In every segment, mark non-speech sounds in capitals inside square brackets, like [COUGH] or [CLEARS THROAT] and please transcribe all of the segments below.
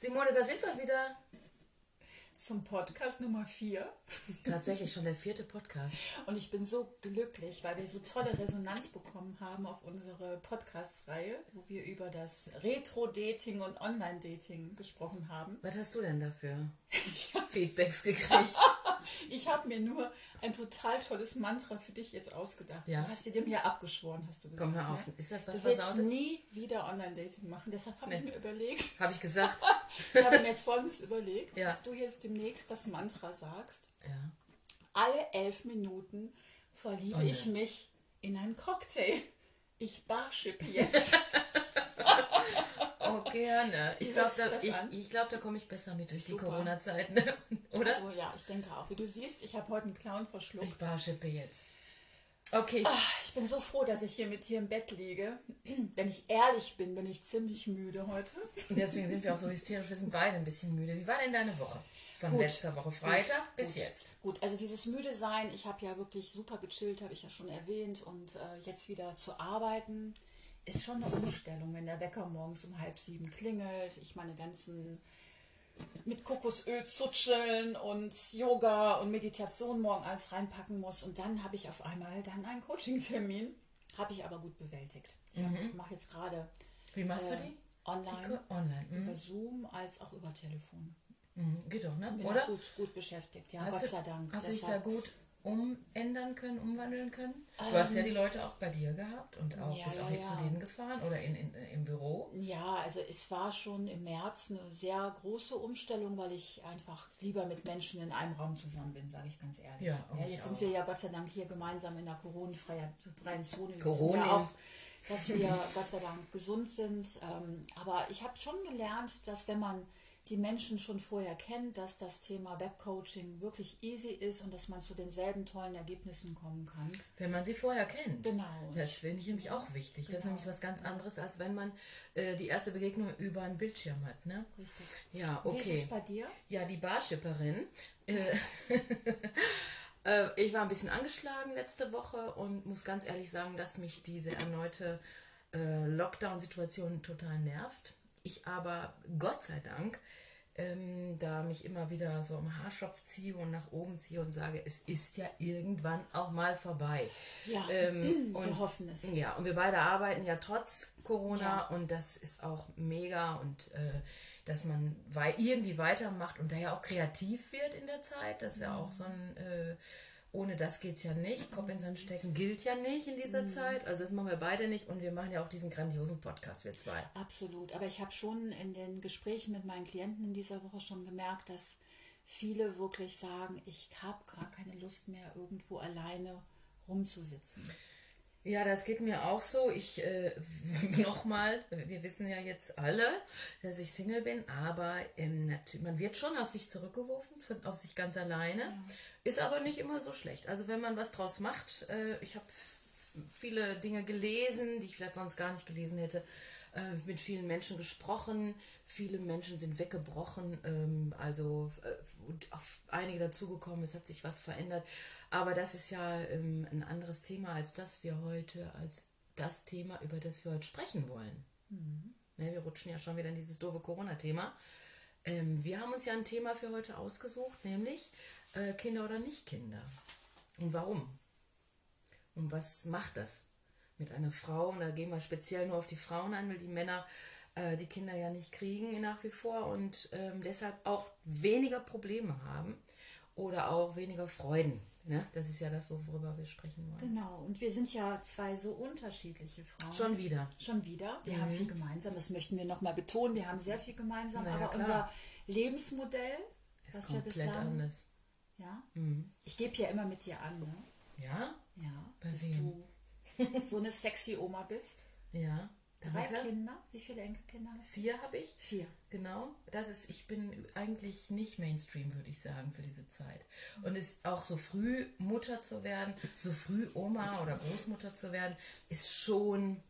Simone, da sind wir wieder. Zum Podcast Nummer 4. Tatsächlich schon der vierte Podcast. Und ich bin so glücklich, weil wir so tolle Resonanz bekommen haben auf unsere Podcast-Reihe, wo wir über das Retro-Dating und Online-Dating gesprochen haben. Was hast du denn dafür? [LAUGHS] Feedbacks gekriegt. [LAUGHS] Ich habe mir nur ein total tolles Mantra für dich jetzt ausgedacht. Ja. Du hast dir dem ja abgeschworen, hast du gesagt. Komm, hör auf. Ne? Ist das was Du willst Versautes? nie wieder Online-Dating machen. Deshalb habe ich Nee. mir überlegt, Habe ich gesagt. [LAUGHS] ich habe mir jetzt folgendes überlegt, Ja. dass du jetzt demnächst das Mantra sagst. Ja. Alle elf Minuten verliebe Oh, ich mich in einen Cocktail. Ich barschippe jetzt. [LAUGHS] Oh, gerne. Ich glaube, da, ich, ich glaub, da komme ich besser mit durch Super. die Corona-Zeit. Ne? [LAUGHS] Oder? Also ja, ich denke auch. Wie du siehst, ich habe heute einen Clown verschluckt. Ich barschippe jetzt. Okay, ich, Ah, ich bin so froh, dass ich hier mit dir im Bett liege. [CLEARS THROAT] Wenn ich ehrlich bin, bin ich ziemlich müde heute. und deswegen sind wir auch so hysterisch. Wir sind beide ein bisschen müde. Wie war denn deine Woche? Von Gut. letzter Woche Freitag Gut, bis gut. jetzt. Gut, also dieses müde sein, ich habe ja wirklich super gechillt, habe ich ja schon erwähnt. Und äh, jetzt wieder zu arbeiten, ist schon eine Umstellung, wenn der Wecker morgens um halb sieben klingelt. Ich meine ganzen mit Kokosöl zutscheln und Yoga und Meditation morgen alles reinpacken muss. Und dann habe ich auf einmal dann einen Coaching-Termin. Habe ich aber gut bewältigt. Ich mache jetzt gerade Wie machst äh, du die? online, Online. Mhm. über Zoom als auch über Telefon. Mhm. Geht doch, ne? Bin Oder? Gut, gut beschäftigt, ja, Hast Gott sei Dank. Hast du dich da gut umändern können, umwandeln können? Du hast ja die Leute auch bei dir gehabt und auch Ja, bist auch ja, hier ja. zu denen gefahren oder in, in, im Büro. Ja, also es war schon im März eine sehr große Umstellung, weil ich einfach lieber mit Menschen in einem Raum zusammen bin, sage ich ganz ehrlich. Ja, auch ich jetzt auch. sind wir ja Gott sei Dank hier gemeinsam in der Corona-freien freien Zone. Corona. ja auch, dass wir Gott sei Dank gesund sind. Ähm, aber ich habe schon gelernt, dass wenn man die Menschen schon vorher kennt, dass das Thema Webcoaching wirklich easy ist und dass man zu denselben tollen Ergebnissen kommen kann. Wenn man sie vorher kennt. Genau. Das finde ich nämlich auch wichtig. Das ist nämlich was ganz anderes, als wenn man äh, die erste Begegnung über einen Bildschirm hat. Ne? Richtig. Ja, Wie ist okay. es bei dir? Ja, die Barschipperin. Äh, [LAUGHS] äh, ich war ein bisschen angeschlagen letzte Woche und muss ganz ehrlich sagen, dass mich diese erneute äh, Lockdown-Situation total nervt. Ich aber, Gott sei Dank, ähm, da mich immer wieder so am Haarschopf ziehe und nach oben ziehe und sage, es ist ja irgendwann auch mal vorbei. Ja, Ähm, [CLEARS THROAT] wir und- hoffen es. Ja, und wir beide arbeiten ja trotz Corona Ja. und das ist auch mega und äh, dass man irgendwie weitermacht und daher auch kreativ wird in der Zeit. Das ist ja auch so ein, äh, ohne das geht's ja nicht. Kopf in Sand stecken gilt ja nicht in dieser Zeit. Also das machen wir beide nicht und wir machen ja auch diesen grandiosen Podcast, wir zwei. Absolut. Aber ich habe schon in den Gesprächen mit meinen Klienten in dieser Woche schon gemerkt, dass viele wirklich sagen, ich habe gar keine Lust mehr, irgendwo alleine rumzusitzen. Ja, das geht mir auch so. Ich, äh, [LAUGHS] nochmal, wir wissen ja jetzt alle, dass ich Single bin, aber ähm, man wird schon auf sich zurückgeworfen, für- auf sich ganz alleine. Ist aber nicht immer so schlecht. Also wenn man was draus macht, äh, ich habe viele Dinge gelesen, die ich vielleicht sonst gar nicht gelesen hätte, äh, mit vielen Menschen gesprochen, viele Menschen sind weggebrochen, ähm, also äh, auf einige dazugekommen, es hat sich was verändert. Aber das ist ja ähm, ein anderes Thema als das wir heute, als das Thema, über das wir heute sprechen wollen. Ne, wir rutschen ja schon wieder in dieses doofe Corona-Thema. Ähm, wir haben uns ja ein Thema für heute ausgesucht, nämlich äh, Kinder oder nicht Kinder. Und warum? Und was macht das mit einer Frau? Und da gehen wir speziell nur auf die Frauen ein, weil die Männer äh, die Kinder ja nicht kriegen nach wie vor und ähm, deshalb auch weniger Probleme haben oder auch weniger Freuden. Ne? Das ist ja das, worüber wir sprechen wollen. Genau. Und wir sind ja zwei so unterschiedliche Frauen. Schon wieder. Schon wieder. Wir haben viel gemeinsam. Das möchten wir nochmal betonen. Wir haben sehr viel gemeinsam. Na ja, aber klar. unser Lebensmodell, Ist was komplett bislang, anders. ja, ich gebe ja immer mit dir an, ne? Ja? Ja, Bei dass wem? du so eine sexy Oma bist. Ja. Drei Danke. Kinder. Wie viele Enkelkinder? Vier habe ich. Vier. Genau, das ist, ich bin eigentlich nicht Mainstream, würde ich sagen, für diese Zeit. Und es auch so früh Mutter zu werden, so früh Oma oder Großmutter zu werden, ist schon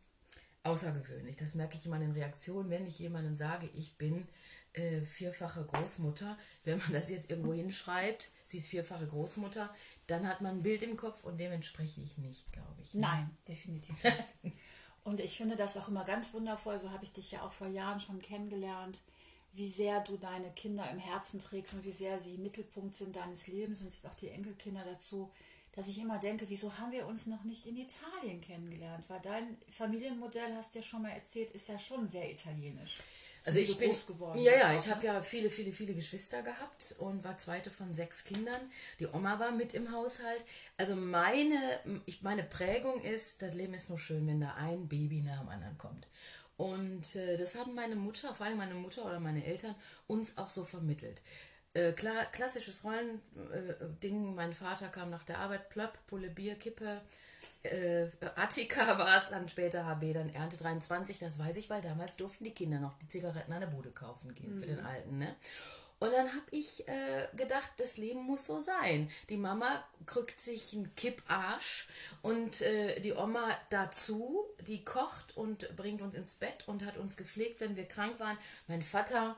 außergewöhnlich. Das merke ich immer in den Reaktionen, wenn ich jemandem sage, ich bin äh, vierfache Großmutter. Wenn man das jetzt irgendwo hinschreibt, sie ist vierfache Großmutter, dann hat man ein Bild im Kopf und dem entspreche ich nicht, glaube ich. Nein, definitiv nicht. [LAUGHS] Und ich finde das auch immer ganz wundervoll, so habe ich dich ja auch vor Jahren schon kennengelernt, wie sehr du deine Kinder im Herzen trägst und wie sehr sie Mittelpunkt sind deines Lebens und jetzt auch die Enkelkinder dazu, dass ich immer denke, wieso haben wir uns noch nicht in Italien kennengelernt? Weil dein Familienmodell, hast du ja schon mal erzählt, ist ja schon sehr italienisch. So also ich bin geworden ja ja, ich habe ja viele viele viele Geschwister gehabt und war zweite von sechs Kindern. Die Oma war mit im Haushalt. Also meine ich, meine Prägung ist, das Leben ist nur schön, wenn da ein Baby nach dem anderen kommt. Und äh, das haben meine Mutter, vor allem meine Mutter oder meine Eltern, uns auch so vermittelt. Äh, klar, klassisches Rollending, äh, mein Vater kam nach der Arbeit, plöpp, Pulle Bier, Kippe. Äh, Attika [LAUGHS] war es, dann später HB, dann Ernte 23, das weiß ich, weil damals durften die Kinder noch die Zigaretten an der Bude kaufen gehen mhm. für den mhm. Alten. Ne? Und dann habe ich äh, gedacht, das Leben muss so sein. Die Mama krückt sich einen Kipparsch und äh, die Oma dazu, die kocht und bringt uns ins Bett und hat uns gepflegt, wenn wir krank waren. Mein Vater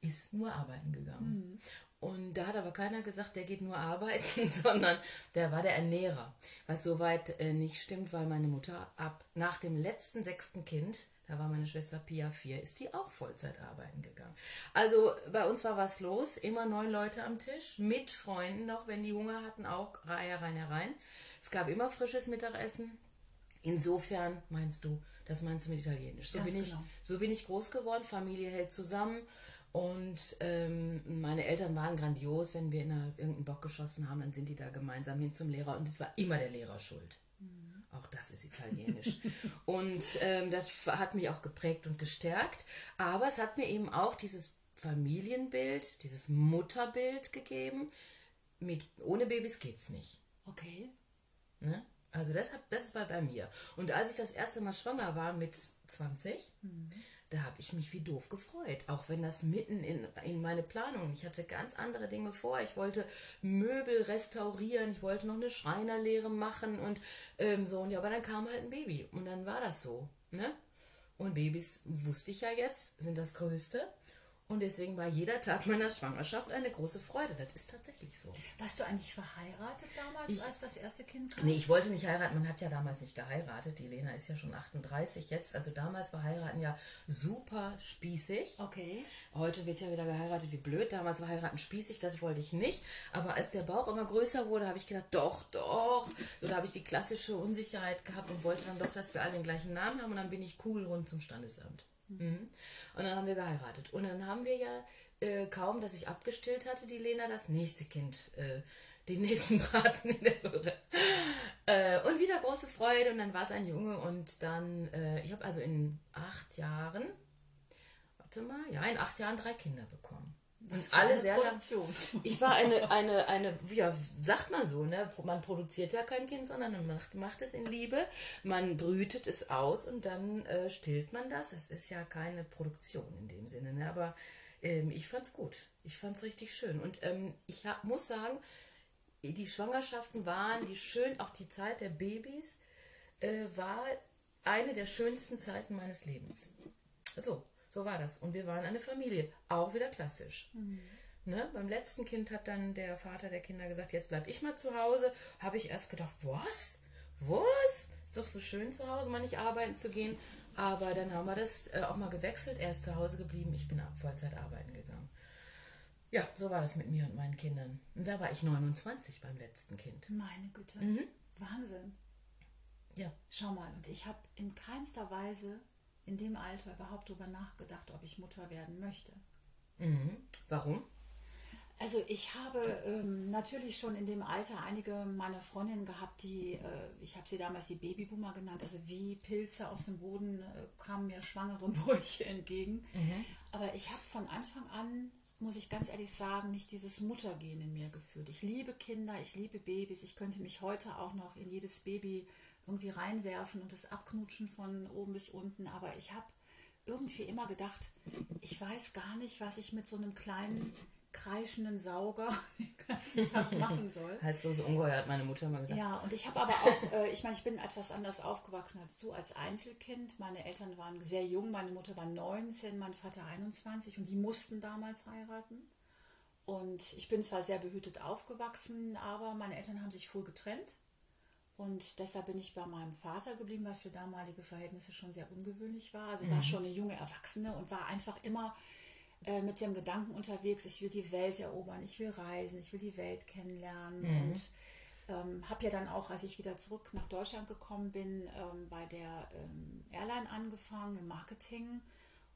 ist nur arbeiten gegangen. Mhm. Und da hat aber keiner gesagt, der geht nur arbeiten, [LAUGHS] sondern der war der Ernährer. Was soweit äh, nicht stimmt, weil meine Mutter ab nach dem letzten sechsten Kind da war meine Schwester Pia 4, ist die auch Vollzeit arbeiten gegangen. Also bei uns war was los, immer neun Leute am Tisch, mit Freunden noch, wenn die Hunger hatten, auch Reihe rein herein. Es gab immer frisches Mittagessen. Insofern meinst du, das meinst du mit Italienisch. So, bin ich, genau. so bin ich groß geworden, Familie hält zusammen. Und ähm, meine Eltern waren grandios, wenn wir in einer, irgendeinen Bock geschossen haben, dann sind die da gemeinsam hin zum Lehrer und es war immer der Lehrer schuld. Auch das ist italienisch. [LAUGHS] und ähm, das hat mich auch geprägt und gestärkt. Aber es hat mir eben auch dieses Familienbild, dieses Mutterbild gegeben. Mit, ohne Babys geht's nicht. Okay. Ne? Also das, das war bei mir. Und als ich das erste Mal schwanger war mit 20, mhm da habe ich mich wie doof gefreut. Auch wenn das mitten in, in meine Planung. Ich hatte ganz andere Dinge vor. Ich wollte Möbel restaurieren, ich wollte noch eine Schreinerlehre machen und ähm, so. Und ja, aber dann kam halt ein Baby und dann war das so. Ne? Und Babys, wusste ich ja jetzt, sind das Größte. Und deswegen war jeder Tag meiner Schwangerschaft eine große Freude. Das ist tatsächlich so. Warst du eigentlich verheiratet damals, ich, als das erste Kind kam? Nee, ich wollte nicht heiraten. Man hat ja damals nicht geheiratet. Die Lena ist ja schon 38 jetzt. Also damals war heiraten ja super spießig. Okay. Heute wird ja wieder geheiratet wie blöd. Damals war heiraten spießig, das wollte ich nicht. Aber als der Bauch immer größer wurde, habe ich gedacht, doch, doch. So, da habe ich die klassische Unsicherheit gehabt und wollte dann doch, dass wir alle den gleichen Namen haben. Und dann bin ich cool rund zum Standesamt. Mhm. Und dann haben wir geheiratet. Und dann haben wir ja äh, kaum, dass ich abgestillt hatte, die Lena, das nächste Kind, äh, den nächsten [LAUGHS] Braten in der Röhre. Äh, und wieder große Freude. Und dann war es ein Junge. Und dann, äh, ich habe also in acht Jahren, warte mal, ja, in acht Jahren drei Kinder bekommen. Und alle sehr lang. [LAUGHS] Ich war eine, eine, eine, ja, sagt man so, ne? Man produziert ja kein Kind, sondern man macht, macht es in Liebe, man brütet es aus und dann äh, stillt man das. Es ist ja keine Produktion in dem Sinne, ne? Aber ähm, ich fand's gut. Ich fand's richtig schön. Und ähm, ich hab, muss sagen, die Schwangerschaften waren die schön, auch die Zeit der Babys äh, war eine der schönsten Zeiten meines Lebens. So, so war das. Und wir waren eine Familie. Auch wieder klassisch. Mhm. Ne? Beim letzten Kind hat dann der Vater der Kinder gesagt, jetzt bleib ich mal zu Hause. Habe ich erst gedacht, was? Was? Ist doch so schön zu Hause, mal nicht arbeiten zu gehen. Aber dann haben wir das äh, auch mal gewechselt. Er ist zu Hause geblieben, ich bin ab Vollzeit arbeiten gegangen. Ja, so war das mit mir und meinen Kindern. Und da war ich 29 beim letzten Kind. Meine Güte. Mhm. Wahnsinn. Ja. Schau mal, und ich habe in keinster Weise in dem Alter überhaupt darüber nachgedacht, ob ich Mutter werden möchte. Mhm. Warum? Also ich habe ähm, natürlich schon in dem Alter einige meiner Freundinnen gehabt, die, äh, ich habe sie damals die Babyboomer genannt, also wie Pilze aus dem Boden äh, kamen mir schwangere [LAUGHS] Bäuche entgegen. Mhm. Aber ich habe von Anfang an, muss ich ganz ehrlich sagen, nicht dieses Muttergehen in mir gefühlt. Ich liebe Kinder, ich liebe Babys, ich könnte mich heute auch noch in jedes Baby irgendwie reinwerfen und das abknutschen von oben bis unten. Aber ich habe irgendwie immer gedacht, ich weiß gar nicht, was ich mit so einem kleinen kreischenden Sauger [LAUGHS] den ganzen Tag [LAUGHS] machen soll. Halslose Ungeheuer hat meine Mutter mal gesagt. Ja, und ich habe aber auch, äh, ich meine, ich bin etwas anders aufgewachsen als du, als Einzelkind. Meine Eltern waren sehr jung, meine Mutter war 19, mein Vater 21 und die mussten damals heiraten. Und ich bin zwar sehr behütet aufgewachsen, aber meine Eltern haben sich früh getrennt. Und deshalb bin ich bei meinem Vater geblieben, was für damalige Verhältnisse schon sehr ungewöhnlich war. Also mhm. war schon eine junge Erwachsene und war einfach immer äh, mit dem Gedanken unterwegs, ich will die Welt erobern, ich will reisen, ich will die Welt kennenlernen Mhm. und ähm, habe ja dann auch, als ich wieder zurück nach Deutschland gekommen bin, ähm, bei der ähm, Airline angefangen im Marketing.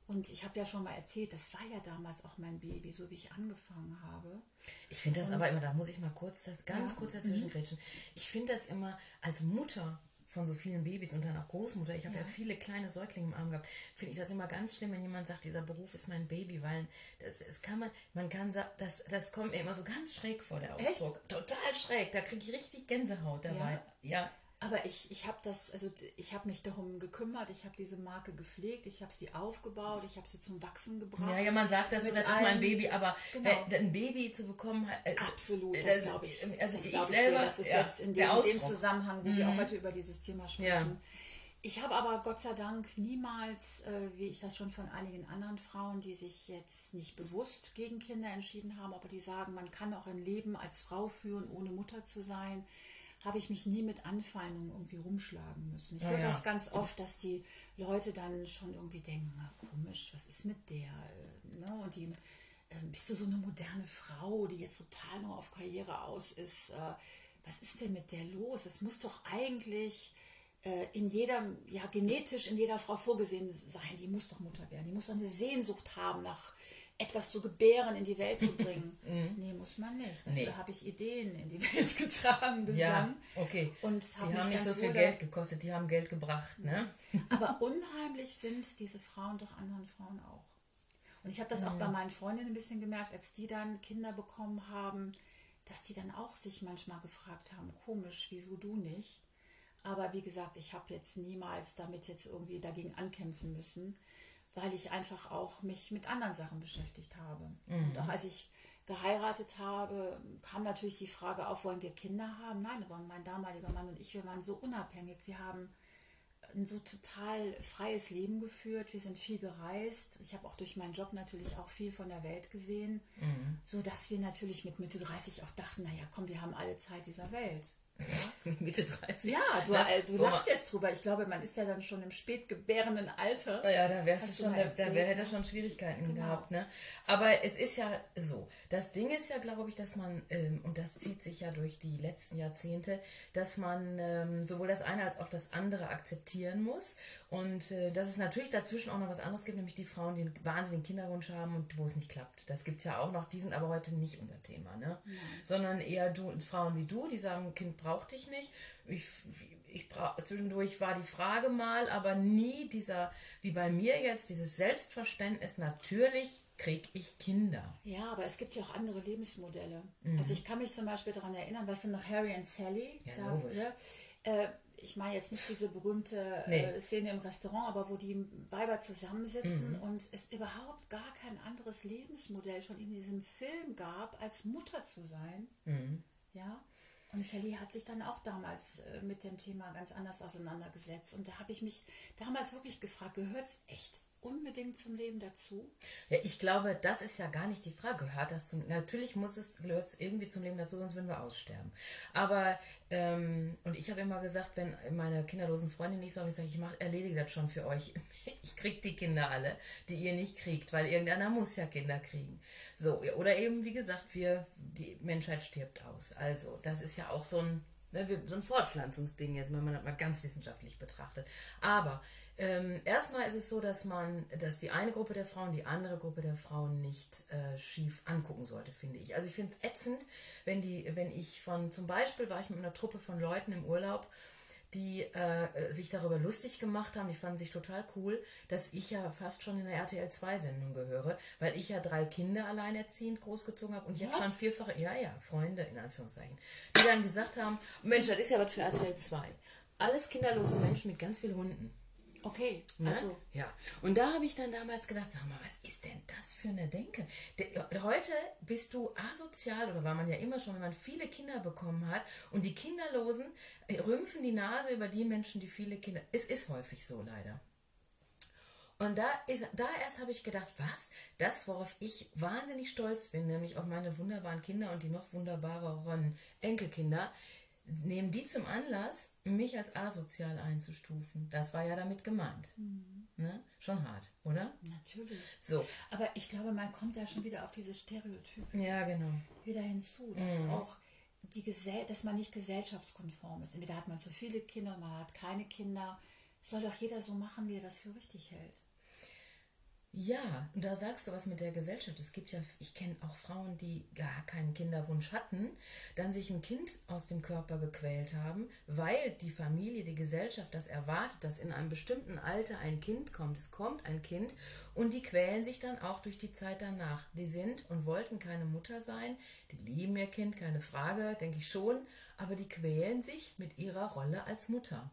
Und ich habe ja schon mal erzählt, das war ja damals auch mein Baby, so wie ich angefangen habe. Ich finde das aber immer, da muss ich mal kurz, ganz Ja. kurz dazwischen grätschen. Ich finde das immer als Mutter von so vielen Babys und dann auch Großmutter, ich habe ja. Ja. viele kleine Säuglinge im Arm gehabt, finde ich das immer ganz schlimm, wenn jemand sagt, dieser Beruf ist mein Baby, weil das, das kann man, man kann sagen, das, das kommt mir immer so ganz schräg vor, der Echt? Ausdruck. Total schräg, da kriege ich richtig Gänsehaut dabei. Ja. Aber ich, ich habe das, also ich habe mich darum gekümmert, ich habe diese Marke gepflegt, ich habe sie aufgebaut, ich habe sie zum Wachsen gebracht. Ja, ja, man sagt das das ist mein Baby, aber Genau. äh, ein Baby zu bekommen, äh, Absolut, das, das- glaube ich. also das ich selber, dir. das ist ja, jetzt in dem, dem. Mhm. Zusammenhang, wo wir auch heute über dieses Thema sprechen. Ja. Ich habe aber Gott sei Dank niemals, äh, wie ich das schon von einigen anderen Frauen, die sich jetzt nicht bewusst gegen Kinder entschieden haben, aber die sagen, man kann auch ein Leben als Frau führen, ohne Mutter zu sein, habe ich mich nie mit Anfeindungen irgendwie rumschlagen müssen. Ich Ja, höre ja. das ganz oft, dass die Leute dann schon irgendwie denken, na, komisch, was ist mit der? äh, Ne? Und die, ähm, bist du so eine moderne Frau, die jetzt total nur auf Karriere aus ist? Äh, was ist denn mit der los? Es muss doch eigentlich äh, in jedem, ja, genetisch in jeder Frau vorgesehen sein. Die muss doch Mutter werden. Die muss doch eine Sehnsucht haben nach etwas zu gebären, in die Welt zu bringen. [LAUGHS] nee, muss man nicht. Dafür Nee. habe ich Ideen in die [LAUGHS] Welt getragen bislang. Ja, okay. Und die hab mich haben nicht so viel Geld gekostet, die haben Geld gebracht, ne? [LAUGHS] aber unheimlich sind diese Frauen doch anderen Frauen auch. Und ich habe das auch bei meinen Freundinnen ein bisschen gemerkt, als die dann Kinder bekommen haben, dass die dann auch sich manchmal gefragt haben, komisch, wieso du nicht? Aber wie gesagt, ich habe jetzt niemals damit jetzt irgendwie dagegen ankämpfen müssen, weil ich einfach auch mich mit anderen Sachen beschäftigt habe. Und auch als ich geheiratet habe, kam natürlich die Frage auf, wollen wir Kinder haben? Nein, aber mein damaliger Mann und ich, wir waren so unabhängig. Wir haben ein so total freies Leben geführt. Wir sind viel gereist. Ich habe auch durch meinen Job natürlich auch viel von der Welt gesehen, so dass wir natürlich mit Mitte 30 auch dachten, naja, komm, wir haben alle Zeit dieser Welt. [LAUGHS] Mitte 30. Ja, du, Ne? äh, du lachst jetzt drüber. Ich glaube, man ist ja dann schon im spätgebärenden Alter. Ja, da wärst Hast du schon, da, da wär, hätte er ne? schon Schwierigkeiten Genau. gehabt, ne? Aber es ist ja so. Das Ding ist ja, glaube ich, dass man, ähm, und das zieht sich ja durch die letzten Jahrzehnte, dass man ähm, sowohl das eine als auch das andere akzeptieren muss. Und äh, dass es natürlich dazwischen auch noch was anderes gibt, nämlich die Frauen, die einen wahnsinnigen Kinderwunsch haben und wo es nicht klappt. Das gibt es ja auch noch, die sind aber heute nicht unser Thema, ne? Sondern eher du, Frauen wie du, die sagen, Kind braucht dich nicht. Ich, ich bra zwischendurch war die Frage mal, aber nie dieser, wie bei mir jetzt, dieses Selbstverständnis, natürlich kriege ich Kinder. Ja, aber es gibt ja auch andere Lebensmodelle. Also ich kann mich zum Beispiel daran erinnern, weißt du noch Harry und Sally? Ja, Da- logisch. ja, äh, ich meine jetzt nicht diese berühmte Nee. äh, Szene im Restaurant, aber wo die Weiber zusammensitzen und es überhaupt gar kein anderes Lebensmodell schon in diesem Film gab, als Mutter zu sein. Ja. Und Sally hat sich dann auch damals äh, mit dem Thema ganz anders auseinandergesetzt. Und da habe ich mich damals wirklich gefragt, gehört es echt unbedingt zum Leben dazu? Ja, ich glaube, das ist ja gar nicht die Frage. Gehört das zum. Natürlich muss es, gehört es irgendwie zum Leben dazu, sonst würden wir aussterben. Aber, ähm, und ich habe immer gesagt, wenn meine kinderlosen Freunde nicht so haben, ich sage, ich mach, erledige das schon für euch. [LAUGHS] Ich krieg die Kinder alle, die ihr nicht kriegt, weil irgendeiner muss ja Kinder kriegen. So, oder eben, wie gesagt, wir, die Menschheit stirbt aus. Also, das ist ja auch so ein, ne, so ein Fortpflanzungsding jetzt, wenn man das mal ganz wissenschaftlich betrachtet. Aber ähm, erstmal ist es so, dass man, dass die eine Gruppe der Frauen die andere Gruppe der Frauen nicht äh, schief angucken sollte, finde ich. Also ich finde es ätzend, wenn die, wenn ich von, zum Beispiel war ich mit einer Truppe von Leuten im Urlaub, die äh, sich darüber lustig gemacht haben, die fanden sich total cool, dass ich ja fast schon in der RTL 2 Sendung gehöre, weil ich ja drei Kinder alleinerziehend großgezogen habe und jetzt schon vierfache, ja, ja, Freunde in Anführungszeichen, die dann gesagt haben, Mensch, das ist ja was für RTL 2. Alles kinderlose Menschen mit ganz vielen Hunden. Okay, Ne? also Ja, und da habe ich dann damals gedacht, sag mal, was ist denn das für eine Denke? Der, heute bist du asozial, oder war man ja immer schon, wenn man viele Kinder bekommen hat und die Kinderlosen äh, rümpfen die Nase über die Menschen, die viele Kinder. Es ist häufig so leider. Und da, ist, da erst habe ich gedacht, was? Das, worauf ich wahnsinnig stolz bin, nämlich auf meine wunderbaren Kinder und die noch wunderbareren Enkelkinder, nehmen die zum Anlass, mich als asozial einzustufen. Das war ja damit gemeint. Ne? Schon hart, oder? Natürlich. So. Aber ich glaube, man kommt da schon wieder auf diese Stereotype Ja, genau. wieder hinzu, dass auch die Gesell dass man nicht gesellschaftskonform ist. Entweder hat man zu viele Kinder, man hat keine Kinder. Soll doch jeder so machen, wie er das für richtig hält. Ja, und da sagst du was mit der Gesellschaft. Es gibt ja, ich kenne auch Frauen, die gar keinen Kinderwunsch hatten, dann sich ein Kind aus dem Körper gequält haben, weil die Familie, die Gesellschaft das erwartet, dass in einem bestimmten Alter ein Kind kommt. Es kommt ein Kind und die quälen sich dann auch durch die Zeit danach. Die sind und wollten keine Mutter sein, die lieben ihr Kind, keine Frage, denke ich schon, aber die quälen sich mit ihrer Rolle als Mutter.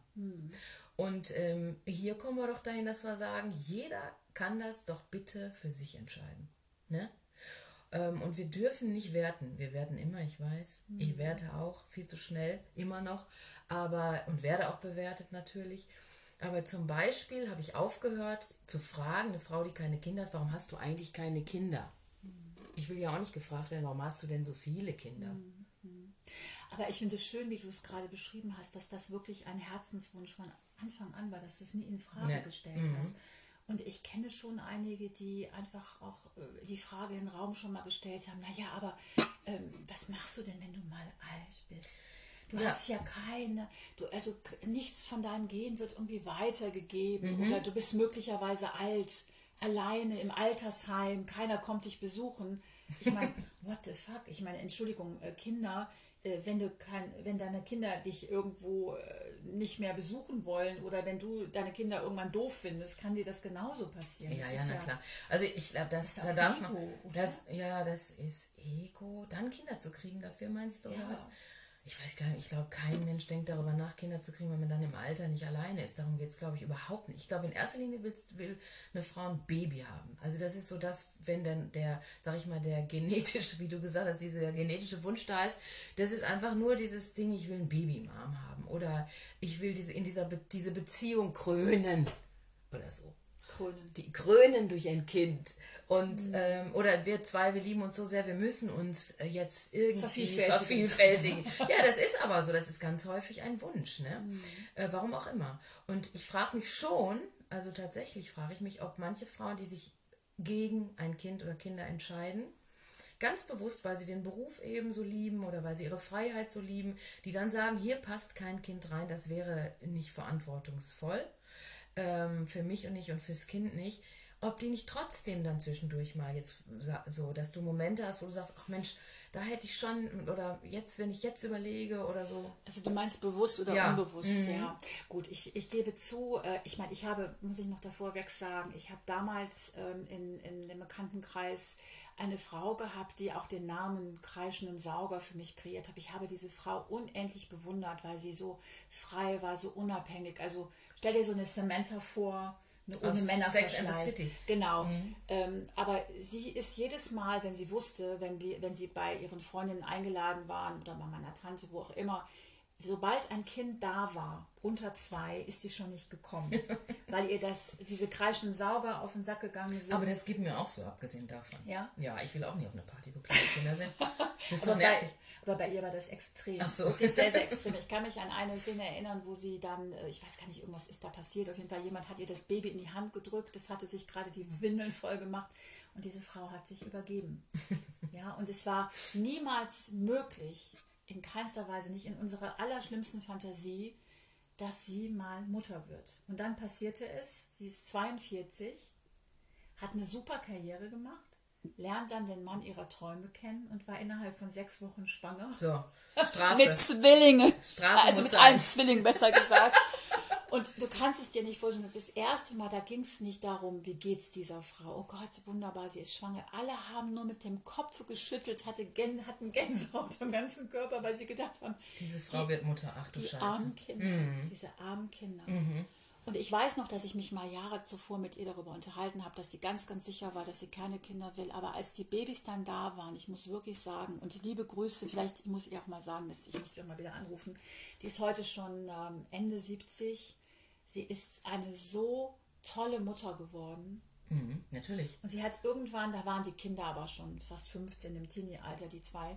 Und ähm, hier kommen wir doch dahin, dass wir sagen, jeder kann das doch bitte für sich entscheiden. Ne? Ähm, und wir dürfen nicht werten. Wir werten immer, ich weiß. Ich werte auch viel zu schnell, immer noch. Aber, und werde auch bewertet natürlich. Aber zum Beispiel habe ich aufgehört zu fragen, eine Frau, die keine Kinder hat, warum hast du eigentlich keine Kinder? Ich will ja auch nicht gefragt werden, warum hast du denn so viele Kinder? Aber ich finde es schön, wie du es gerade beschrieben hast, dass das wirklich ein Herzenswunsch von Anfang an war, dass du es nie in Frage Ne. gestellt hast. Und ich kenne schon einige, die einfach auch äh, die Frage in den Raum schon mal gestellt haben, naja, aber ähm, was machst du denn, wenn du mal alt bist? Du Ja. hast ja keine, du, also nichts von deinem Gen wird irgendwie weitergegeben Mhm. oder du bist möglicherweise alt, alleine im Altersheim, keiner kommt dich besuchen. Ich meine, [LAUGHS] what the fuck? Ich meine, Entschuldigung, äh, Kinder, wenn du kein, wenn deine Kinder dich irgendwo äh, nicht mehr besuchen wollen oder wenn du deine Kinder irgendwann doof findest, kann dir das genauso passieren. Ja, Das ja, na klar. Also ich glaube, das, da darf man, Ego, oder? das, ja, das ist Ego, dann Kinder zu kriegen dafür, meinst du, oder Ja. was? Ich weiß gar nicht, ich glaube, kein Mensch denkt darüber nach, Kinder zu kriegen, wenn man dann im Alter nicht alleine ist. Darum geht es, glaube ich, überhaupt nicht. Ich glaube, in erster Linie willst, will eine Frau ein Baby haben. Also das ist so das, wenn dann der, sag ich mal, der genetische, wie du gesagt hast, dieser genetische Wunsch da ist, das ist einfach nur dieses Ding, ich will ein Baby im Arm haben. Oder ich will diese, in dieser Be diese Beziehung krönen. Oder so Krönen. die krönen durch ein Kind. Und, ähm, oder wir zwei, wir lieben uns so sehr, wir müssen uns äh, jetzt irgendwie Vervielfältigen. vervielfältigen. ja, das ist aber so, das ist ganz häufig ein Wunsch, ne? Äh, warum auch immer. Und ich frage mich schon, also tatsächlich frage ich mich, ob manche Frauen, die sich gegen ein Kind oder Kinder entscheiden, ganz bewusst, weil sie den Beruf eben so lieben oder weil sie ihre Freiheit so lieben, die dann sagen, hier passt kein Kind rein, das wäre nicht verantwortungsvoll ähm, für mich und nicht und fürs Kind nicht, ob die nicht trotzdem dann zwischendurch mal jetzt so, dass du Momente hast, wo du sagst, ach Mensch, da hätte ich schon, oder jetzt, wenn ich jetzt überlege oder so. Also du meinst bewusst oder Ja. Mhm. unbewusst, ja. Gut, ich, ich gebe zu, äh, ich meine, ich habe, muss ich noch davor weg sagen, ich habe damals ähm, in, in dem Bekanntenkreis eine Frau gehabt, die auch den Namen kreischenden Sauger für mich kreiert hat. Ich habe diese Frau unendlich bewundert, weil sie so frei war, so unabhängig. Also stell dir so eine Samantha vor, eine ohne Aus Männer Sex and the City. Genau. Ähm, aber sie ist jedes Mal, wenn sie wusste, wenn, wir, wenn sie bei ihren Freundinnen eingeladen waren oder bei meiner Tante, wo auch immer, sobald ein Kind da war, unter zwei, ist sie schon nicht gekommen. [LAUGHS] weil ihr das, diese kreischenden Sauger auf den Sack gegangen sind. Aber das geht mir auch so, abgesehen davon. Ja? Ja, ich will auch nicht auf eine Party, wo kleine Kinder sind. [LAUGHS] Das ist aber, nervig. bei, aber bei ihr war das extrem. Ach so. Wirklich sehr, sehr extrem. [LAUGHS] Ich kann mich an eine Szene erinnern, wo sie dann, äh, ich weiß gar nicht, irgendwas ist da passiert. Auf jeden Fall, jemand hat ihr das Baby in die Hand gedrückt. Das hatte sich gerade die Windeln voll gemacht. Und diese Frau hat sich übergeben. Ja, und es war niemals möglich, in keinster Weise, nicht in unserer allerschlimmsten Fantasie, dass sie mal Mutter wird. Und dann passierte es, sie ist 42, hat eine super Karriere gemacht, lernt dann den Mann ihrer Träume kennen und war innerhalb von sechs Wochen schwanger. So, Strafe. Mit Zwillingen. Strafe also mit sein. einem Zwilling, besser gesagt. Und du kannst es dir nicht vorstellen, das ist das erste Mal, da ging es nicht darum, wie geht's dieser Frau. Oh Gott, wunderbar, sie ist schwanger. Alle haben nur mit dem Kopf geschüttelt, hatte Gän hatten Gänsehaut am ganzen Körper, weil sie gedacht haben, Diese Frau wird Mutter, ach du die Scheiße. armen Kinder, diese armen Kinder. Und ich weiß noch, dass ich mich mal Jahre zuvor mit ihr darüber unterhalten habe, dass sie ganz, ganz sicher war, dass sie keine Kinder will. Aber als die Babys dann da waren, ich muss wirklich sagen, und liebe Grüße, vielleicht muss ich auch mal sagen, dass ich muss sie auch mal wieder anrufen, die ist heute schon ähm, Ende 70. Sie ist eine so tolle Mutter geworden. Mhm, natürlich. Und sie hat irgendwann, da waren die Kinder aber schon fast 15 im Teenie-Alter, die zwei.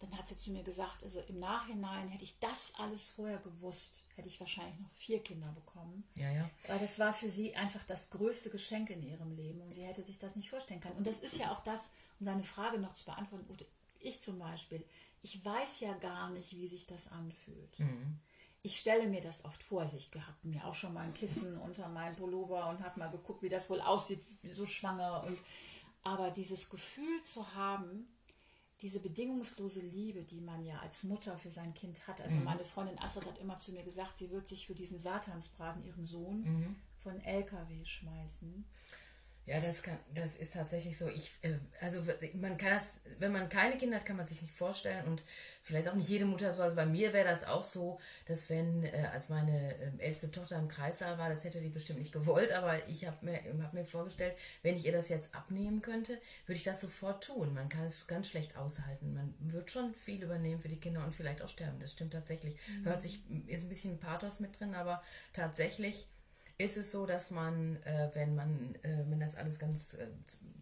Dann hat sie zu mir gesagt, also im Nachhinein hätte ich das alles vorher gewusst, hätte ich wahrscheinlich noch vier Kinder bekommen. Ja, ja. Weil das war für sie einfach das größte Geschenk in ihrem Leben und sie hätte sich das nicht vorstellen können. Und das ist ja auch das, um deine Frage noch zu beantworten, Ute, ich zum Beispiel, ich weiß ja gar nicht, wie sich das anfühlt. Mhm. Ich stelle mir das oft vor, also ich habe mir auch schon mal ein Kissen unter meinen Pullover und habe mal geguckt, wie das wohl aussieht, so schwanger. Und, aber dieses Gefühl zu haben, diese bedingungslose Liebe, die man ja als Mutter für sein Kind hat. Also meine Freundin Astrid hat immer zu mir gesagt, sie wird sich für diesen Satansbraten, ihren Sohn, von LKW schmeißen. Ja, das kann, das ist tatsächlich so. Ich, äh, also man kann das, wenn man keine Kinder hat, kann man sich nicht vorstellen und vielleicht auch nicht jede Mutter so. Also bei mir wäre das auch so, dass wenn, äh, als meine äh, älteste Tochter im Kreissaal war, das hätte die bestimmt nicht gewollt, aber ich habe mir, hab mir vorgestellt, wenn ich ihr das jetzt abnehmen könnte, würde ich das sofort tun. Man kann es ganz schlecht aushalten. Man wird schon viel übernehmen für die Kinder und vielleicht auch sterben. Das stimmt tatsächlich. Hört sich, ist ein bisschen Pathos mit drin, aber tatsächlich ist es so, dass man, äh, wenn man, äh, wenn das alles ganz äh,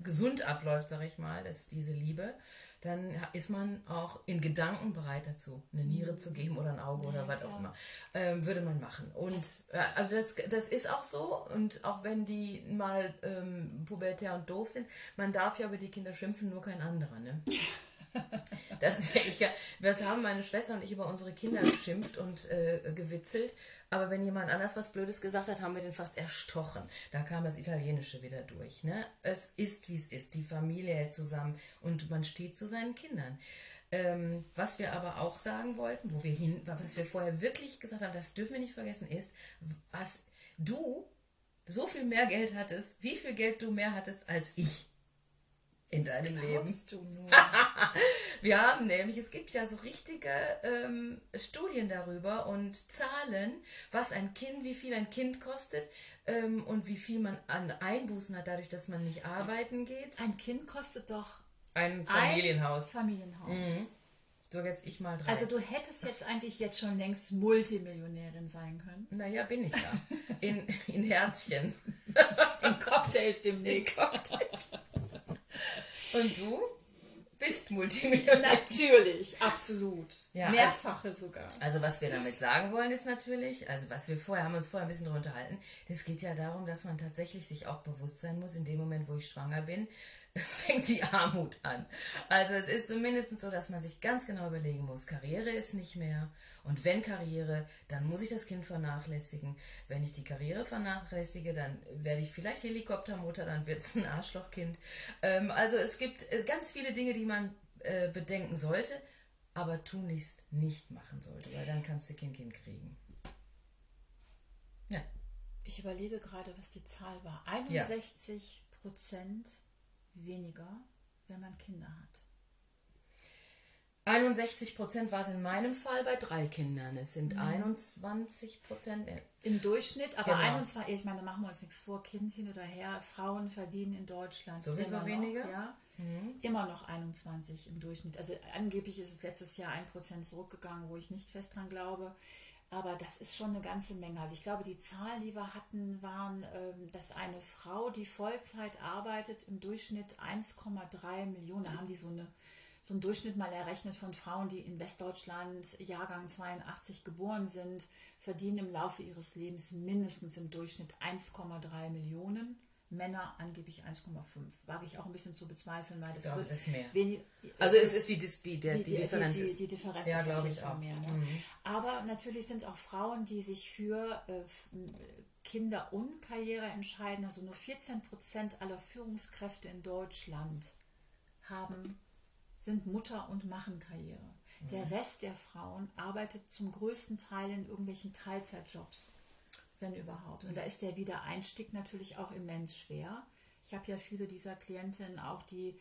gesund abläuft, sag ich mal, dass diese Liebe, dann ist man auch in Gedanken bereit dazu, eine Niere zu geben oder ein Auge oder was auch immer. Ähm, würde man machen. Und äh, also das, das ist auch so. Und auch wenn die mal ähm, pubertär und doof sind, man darf ja über die Kinder schimpfen, nur kein anderer, ne? [LAUGHS] Das, ich, ja- das haben meine Schwester und ich über unsere Kinder geschimpft und äh, gewitzelt. Aber wenn jemand anders was Blödes gesagt hat, haben wir den fast erstochen. Da kam das Italienische wieder durch. Ne? Es ist, wie es ist. Die Familie hält zusammen und man steht zu seinen Kindern. Ähm, was wir aber auch sagen wollten, wo wir hin, was wir vorher wirklich gesagt haben, das dürfen wir nicht vergessen, ist, was du so viel mehr Geld hattest, wie viel Geld du mehr hattest als ich in deinem Leben. Du nur? [LAUGHS] Wir haben nämlich, es gibt ja so richtige ähm, Studien darüber und Zahlen, was ein Kind, wie viel ein Kind kostet ähm, und wie viel man an Einbußen hat, dadurch, dass man nicht arbeiten geht. Ein Kind kostet doch Ein ein Familienhaus. Familienhaus. So jetzt ich mal drei. Also du hättest jetzt eigentlich jetzt schon längst Multimillionärin sein können. naja, bin ich ja. [LAUGHS] In, in Herzchen. In Cocktails demnächst. Und du bist Multimillionär. Natürlich, absolut. Ja, Mehrfache sogar. Also was wir damit sagen wollen ist natürlich, also was wir vorher haben uns vorher ein bisschen darüber unterhalten, das geht ja darum, dass man tatsächlich sich auch bewusst sein muss, in dem Moment, wo ich schwanger bin, [LAUGHS] fängt die Armut an. Also es ist zumindest so, dass man sich ganz genau überlegen muss, Karriere ist nicht mehr und wenn Karriere, dann muss ich das Kind vernachlässigen. Wenn ich die Karriere vernachlässige, dann werde ich vielleicht Helikoptermutter, dann wird es ein Arschlochkind. Ähm, also es gibt äh, ganz viele Dinge, die man äh, bedenken sollte, aber tunlichst nicht machen sollte, weil dann kannst du Kind Kind kriegen. Ja, Ich überlege gerade, was die Zahl war. 61 Prozent weniger, wenn man Kinder hat. 61 Prozent war es in meinem Fall bei drei Kindern. Es sind 21 Prozent. Im Durchschnitt, aber Genau. 21, ich meine, da machen wir uns nichts vor, Kind hin oder her, Frauen verdienen in Deutschland Sowieso immer weniger? Noch, ja, immer noch 21 im Durchschnitt. Also angeblich ist es letztes Jahr 1% zurückgegangen, wo ich nicht fest dran glaube. Aber das ist schon eine ganze Menge. Also ich glaube, die Zahlen, die wir hatten, waren, ähm, dass eine Frau, die Vollzeit arbeitet, im Durchschnitt 1,3 Millionen, da haben die so eine so einen Durchschnitt mal errechnet von Frauen, die in Westdeutschland Jahrgang 82 geboren sind, verdienen im Laufe ihres Lebens mindestens im Durchschnitt 1,3 Millionen. Männer angeblich 1,5. Wage ich auch ein bisschen zu bezweifeln, weil das glaube, wird das ist mehr. wenig. Also es ist die, die, der, die, die, Differenz. Die, ist- die, Differenz ja, ist glaube ich auch. Mhm. mehr. Ne? Aber natürlich sind auch Frauen, die sich für äh, Kinder und Karriere entscheiden. Also nur 14 Prozent aller Führungskräfte in Deutschland haben, sind Mutter und machen Karriere. Der Mhm. Rest der Frauen arbeitet zum größten Teil in irgendwelchen Teilzeitjobs, wenn überhaupt. Und da ist der Wiedereinstieg natürlich auch immens schwer. Ich habe ja viele dieser Klientinnen auch, die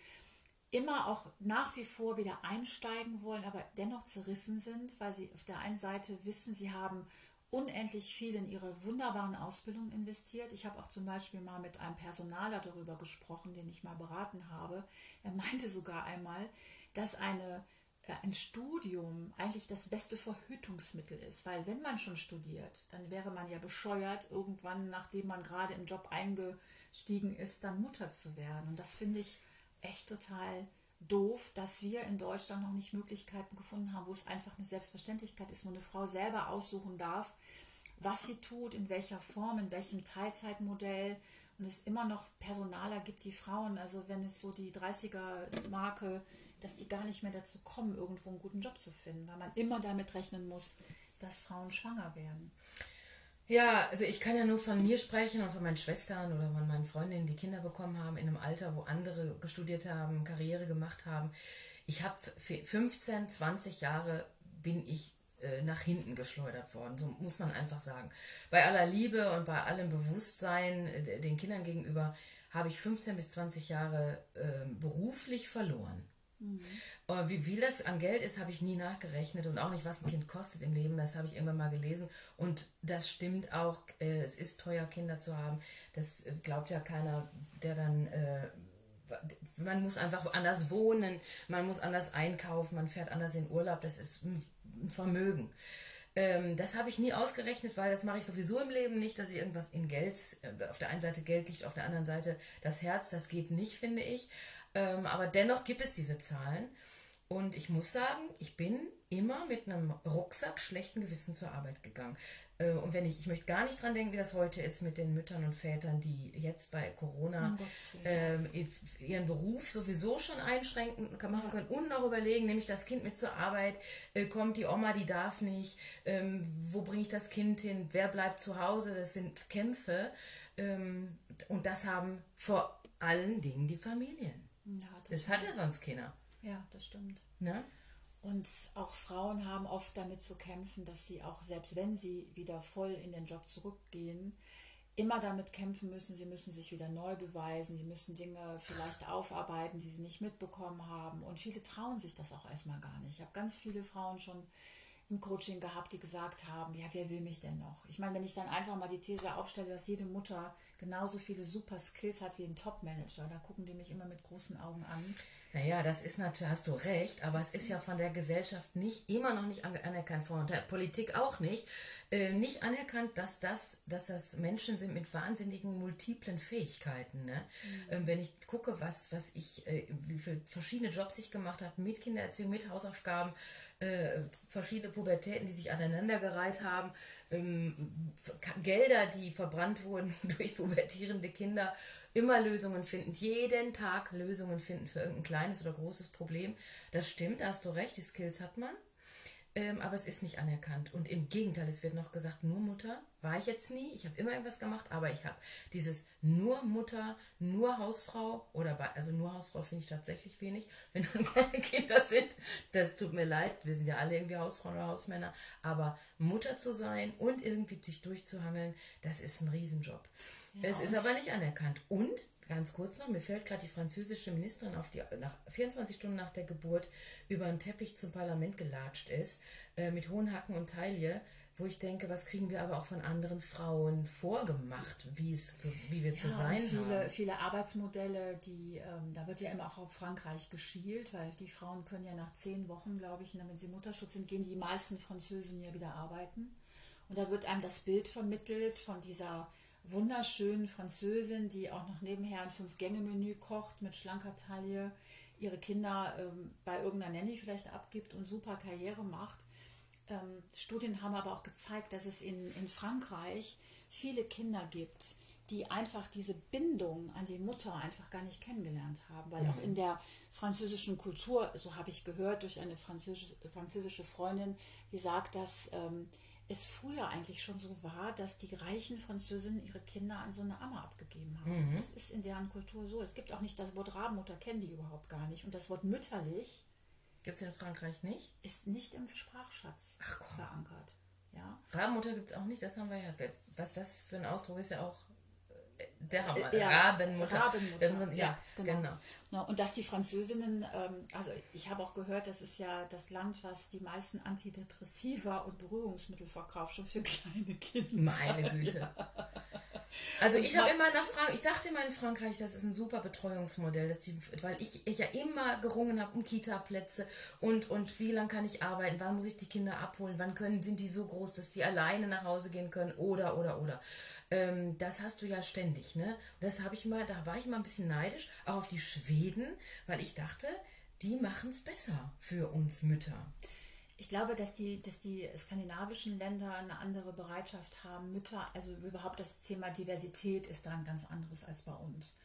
immer auch nach wie vor wieder einsteigen wollen, aber dennoch zerrissen sind, weil sie auf der einen Seite wissen, sie haben unendlich viel in ihre wunderbaren Ausbildungen investiert. Ich habe auch zum Beispiel mal mit einem Personaler darüber gesprochen, den ich mal beraten habe. Er meinte sogar einmal, dass eine, ein Studium eigentlich das beste Verhütungsmittel ist, weil wenn man schon studiert, dann wäre man ja bescheuert, irgendwann, nachdem man gerade im Job eingestiegen ist, dann Mutter zu werden. Und das finde ich echt total doof, dass wir in Deutschland noch nicht Möglichkeiten gefunden haben, wo es einfach eine Selbstverständlichkeit ist, wo eine Frau selber aussuchen darf, was sie tut, in welcher Form, in welchem Teilzeitmodell. Und es immer noch Personaler gibt, die Frauen, also wenn es so die 30er-Marke, dass die gar nicht mehr dazu kommen, irgendwo einen guten Job zu finden, weil man immer damit rechnen muss, dass Frauen schwanger werden. Ja, also ich kann ja nur von mir sprechen und von meinen Schwestern oder von meinen Freundinnen, die Kinder bekommen haben in einem Alter, wo andere gestudiert haben, Karriere gemacht haben. Ich habe 15, 20 Jahre bin ich äh, nach hinten geschleudert worden, so muss man einfach sagen. Bei aller Liebe und bei allem Bewusstsein äh, den Kindern gegenüber habe ich 15 bis 20 Jahre äh, beruflich verloren. Mhm. Wie viel das an Geld ist, habe ich nie nachgerechnet und auch nicht, was ein Kind kostet im Leben. Das habe ich irgendwann mal gelesen. Und das stimmt auch. Äh, es ist teuer, Kinder zu haben. Das äh, glaubt ja keiner, der dann. Äh, man muss einfach anders wohnen, man muss anders einkaufen, man fährt anders in Urlaub. Das ist ein Vermögen. Ähm, das habe ich nie ausgerechnet, weil das mache ich sowieso im Leben nicht, dass ich irgendwas in Geld, auf der einen Seite Geld liegt, auf der anderen Seite das Herz, das geht nicht, finde ich. Ähm, aber dennoch gibt es diese Zahlen. Und ich muss sagen, ich bin immer mit einem Rucksack schlechten Gewissen zur Arbeit gegangen. Äh, und wenn ich, ich möchte gar nicht dran denken, wie das heute ist mit den Müttern und Vätern, die jetzt bei Corona äh, ihren Beruf sowieso schon einschränken machen können und noch überlegen, nehme ich das Kind mit zur Arbeit, äh, kommt die Oma, die darf nicht, ähm, wo bringe ich das Kind hin, wer bleibt zu Hause, das sind Kämpfe. Ähm, und das haben vor allen Dingen die Familien. Ja, das, das hat ja sonst keiner. Ja, das stimmt. Ne? Und auch Frauen haben oft damit zu kämpfen, dass sie auch, selbst wenn sie wieder voll in den Job zurückgehen, immer damit kämpfen müssen, sie müssen sich wieder neu beweisen, sie müssen Dinge vielleicht aufarbeiten, die sie nicht mitbekommen haben. Und viele trauen sich das auch erstmal gar nicht. Ich habe ganz viele Frauen schon im Coaching gehabt, die gesagt haben, ja, wer will mich denn noch? Ich meine, wenn ich dann einfach mal die These aufstelle, dass jede Mutter genauso viele super Skills hat wie ein Top-Manager, da gucken die mich immer mit großen Augen an. Naja, das ist natürlich, hast du recht, aber es ist ja von der Gesellschaft nicht, immer noch nicht anerkannt, von der Politik auch nicht, äh, nicht anerkannt, dass das, dass das Menschen sind mit wahnsinnigen multiplen Fähigkeiten. Ne? Mhm. Ähm, wenn ich gucke, was, was ich, äh, wie viele verschiedene Jobs ich gemacht habe, mit Kindererziehung, mit Hausaufgaben, äh, verschiedene Pubertäten, die sich aneinandergereiht haben, ähm, Gelder, die verbrannt wurden [LAUGHS] durch pubertierende Kinder, immer Lösungen finden, jeden Tag Lösungen finden für irgendein kleines oder großes Problem. Das stimmt, da hast du recht, die Skills hat man. Ähm, aber es ist nicht anerkannt. Und im Gegenteil, es wird noch gesagt, nur Mutter war ich jetzt nie. Ich habe immer irgendwas gemacht, aber ich habe dieses nur Mutter, nur Hausfrau oder also nur Hausfrau finde ich tatsächlich wenig, [LAUGHS] wenn nun keine Kinder sind. Das tut mir leid, wir sind ja alle irgendwie Hausfrauen oder Hausmänner. Aber Mutter zu sein und irgendwie dich durchzuhangeln, das ist ein Riesenjob. Ja, es ist aber nicht anerkannt. Und Ganz kurz noch, mir fällt gerade die französische Ministerin auf, die nach 24 Stunden nach der Geburt über einen Teppich zum Parlament gelatscht ist, äh, mit hohen Hacken und Taille, wo ich denke, was kriegen wir aber auch von anderen Frauen vorgemacht, wie, es zu, wie wir ja, zu sein viele, haben. Viele Arbeitsmodelle, die, ähm, da wird ja immer auch auf Frankreich geschielt, weil die Frauen können ja nach zehn Wochen, glaube ich, wenn sie Mutterschutz sind, gehen die meisten Französinnen ja wieder arbeiten. Und da wird einem das Bild vermittelt von dieser wunderschönen Französin, die auch noch nebenher ein Fünf-Gänge-Menü kocht mit schlanker Taille, ihre Kinder ähm, bei irgendeiner Nanny vielleicht abgibt und super Karriere macht. Ähm, Studien haben aber auch gezeigt, dass es in, in Frankreich viele Kinder gibt, die einfach diese Bindung an die Mutter einfach gar nicht kennengelernt haben, weil auch in der französischen Kultur, so habe ich gehört durch eine französische, französische Freundin, die sagt, dass ähm, es früher eigentlich schon so war, dass die reichen Französinnen ihre Kinder an so eine Amme abgegeben haben. Mhm. Das ist in deren Kultur so. Es gibt auch nicht das Wort Rabenmutter, kennen die überhaupt gar nicht. Und das Wort mütterlich. Gibt es in Frankreich nicht? Ist nicht im Sprachschatz Ach, verankert. Ja. Rabenmutter gibt es auch nicht, das haben wir ja. Was das für ein Ausdruck ist, ja auch der Hammer. Ja, Rabenmutter. Rabenmutter. ja, genau. genau. Und dass die Französinnen, ähm, also ich habe auch gehört, das ist ja das Land, was die meisten Antidepressiva und Beruhigungsmittel verkauft, schon für [LAUGHS] kleine Kinder. Meine Güte. Ja. Also ich habe immer nachfragen, ich dachte immer in Frankreich, das ist ein super Betreuungsmodell, dass die, weil ich, ich ja immer gerungen habe um Kita-Plätze und, und wie lange kann ich arbeiten, wann muss ich die Kinder abholen, wann können, sind die so groß, dass die alleine nach Hause gehen können oder, oder, oder. Ähm, das hast du ja ständig, ne? Und das habe ich mal, da war ich mal ein bisschen neidisch, auch auf die Schweden, weil ich dachte, die machen es besser für uns Mütter. Ich glaube, dass die, dass die skandinavischen Länder eine andere Bereitschaft haben, Mütter, also überhaupt das Thema Diversität ist da ein ganz anderes als bei uns.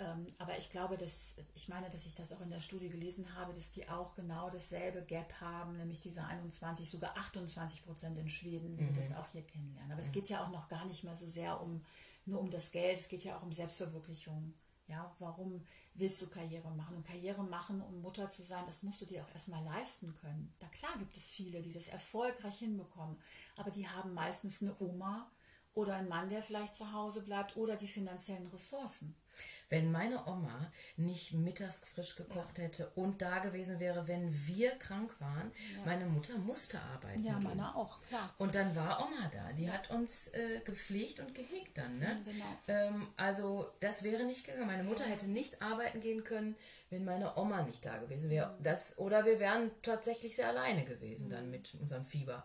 Ähm, aber ich glaube, dass, ich meine, dass ich das auch in der Studie gelesen habe, dass die auch genau dasselbe Gap haben, nämlich diese 21, sogar 28 Prozent in Schweden, wie mhm. wir das auch hier kennenlernen. Aber mhm. es geht ja auch noch gar nicht mehr so sehr um, nur um das Geld, es geht ja auch um Selbstverwirklichung. Ja, warum willst du Karriere machen? Und Karriere machen, um Mutter zu sein, das musst du dir auch erstmal leisten können. Da klar gibt es viele, die das erfolgreich hinbekommen, aber die haben meistens eine Oma oder einen Mann, der vielleicht zu Hause bleibt oder die finanziellen Ressourcen. Wenn meine Oma nicht mittags frisch gekocht ja. hätte und da gewesen wäre, wenn wir krank waren, ja. meine Mutter musste arbeiten. Ja, gehen. meine auch, klar. Und dann war Oma da. Die ja. hat uns äh, gepflegt und gehegt dann. Ne? genau. Ähm, also das wäre nicht gegangen. Meine Mutter hätte nicht arbeiten gehen können, wenn meine Oma nicht da gewesen wäre. Mhm. Das, oder wir wären tatsächlich sehr alleine gewesen mhm. dann mit unserem Fieber.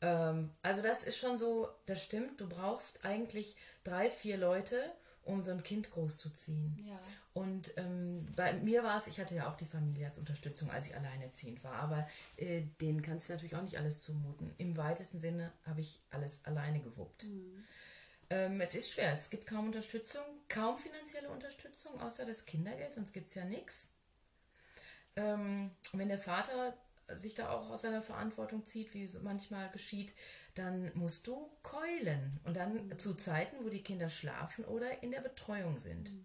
Ähm, also das ist schon so, das stimmt. Du brauchst eigentlich drei, vier Leute um so ein Kind großzuziehen. Ja. Und ähm, bei mir war es, ich hatte ja auch die Familie als Unterstützung, als ich alleinerziehend war, aber äh, denen kannst du natürlich auch nicht alles zumuten. Im weitesten Sinne habe ich alles alleine gewuppt. Mhm. Ähm, es ist schwer, es gibt kaum Unterstützung, kaum finanzielle Unterstützung, außer das Kindergeld, sonst gibt es ja nichts. Ähm, wenn der Vater sich da auch aus seiner Verantwortung zieht, wie so manchmal geschieht, dann musst du keulen. Und dann mhm. zu Zeiten, wo die Kinder schlafen oder in der Betreuung sind. Mhm.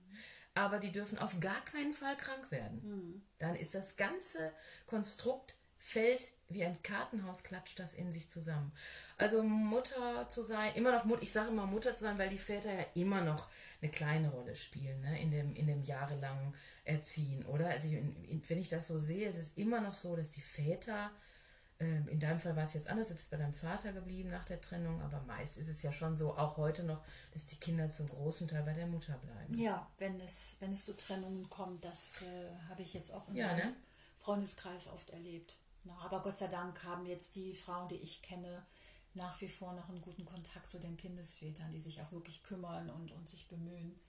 Aber die dürfen auf gar keinen Fall krank werden. Mhm. Dann ist das ganze Konstrukt fällt wie ein Kartenhaus, klatscht das in sich zusammen. Also Mutter zu sein, immer noch Mutter, ich sage immer Mutter zu sein, weil die Väter ja immer noch eine kleine Rolle spielen, ne? in, dem, in dem jahrelangen Erziehen, oder? Also wenn ich das so sehe, ist es immer noch so, dass die Väter in deinem Fall war es jetzt anders, du bist bei deinem Vater geblieben nach der Trennung, aber meist ist es ja schon so, auch heute noch, dass die Kinder zum großen Teil bei der Mutter bleiben. Ja, wenn es, wenn es zu Trennungen kommt, das äh, habe ich jetzt auch in ja, meinem ne? Freundeskreis oft erlebt. Na, aber Gott sei Dank haben jetzt die Frauen, die ich kenne, nach wie vor noch einen guten Kontakt zu den Kindesvätern, die sich auch wirklich kümmern und, und sich bemühen.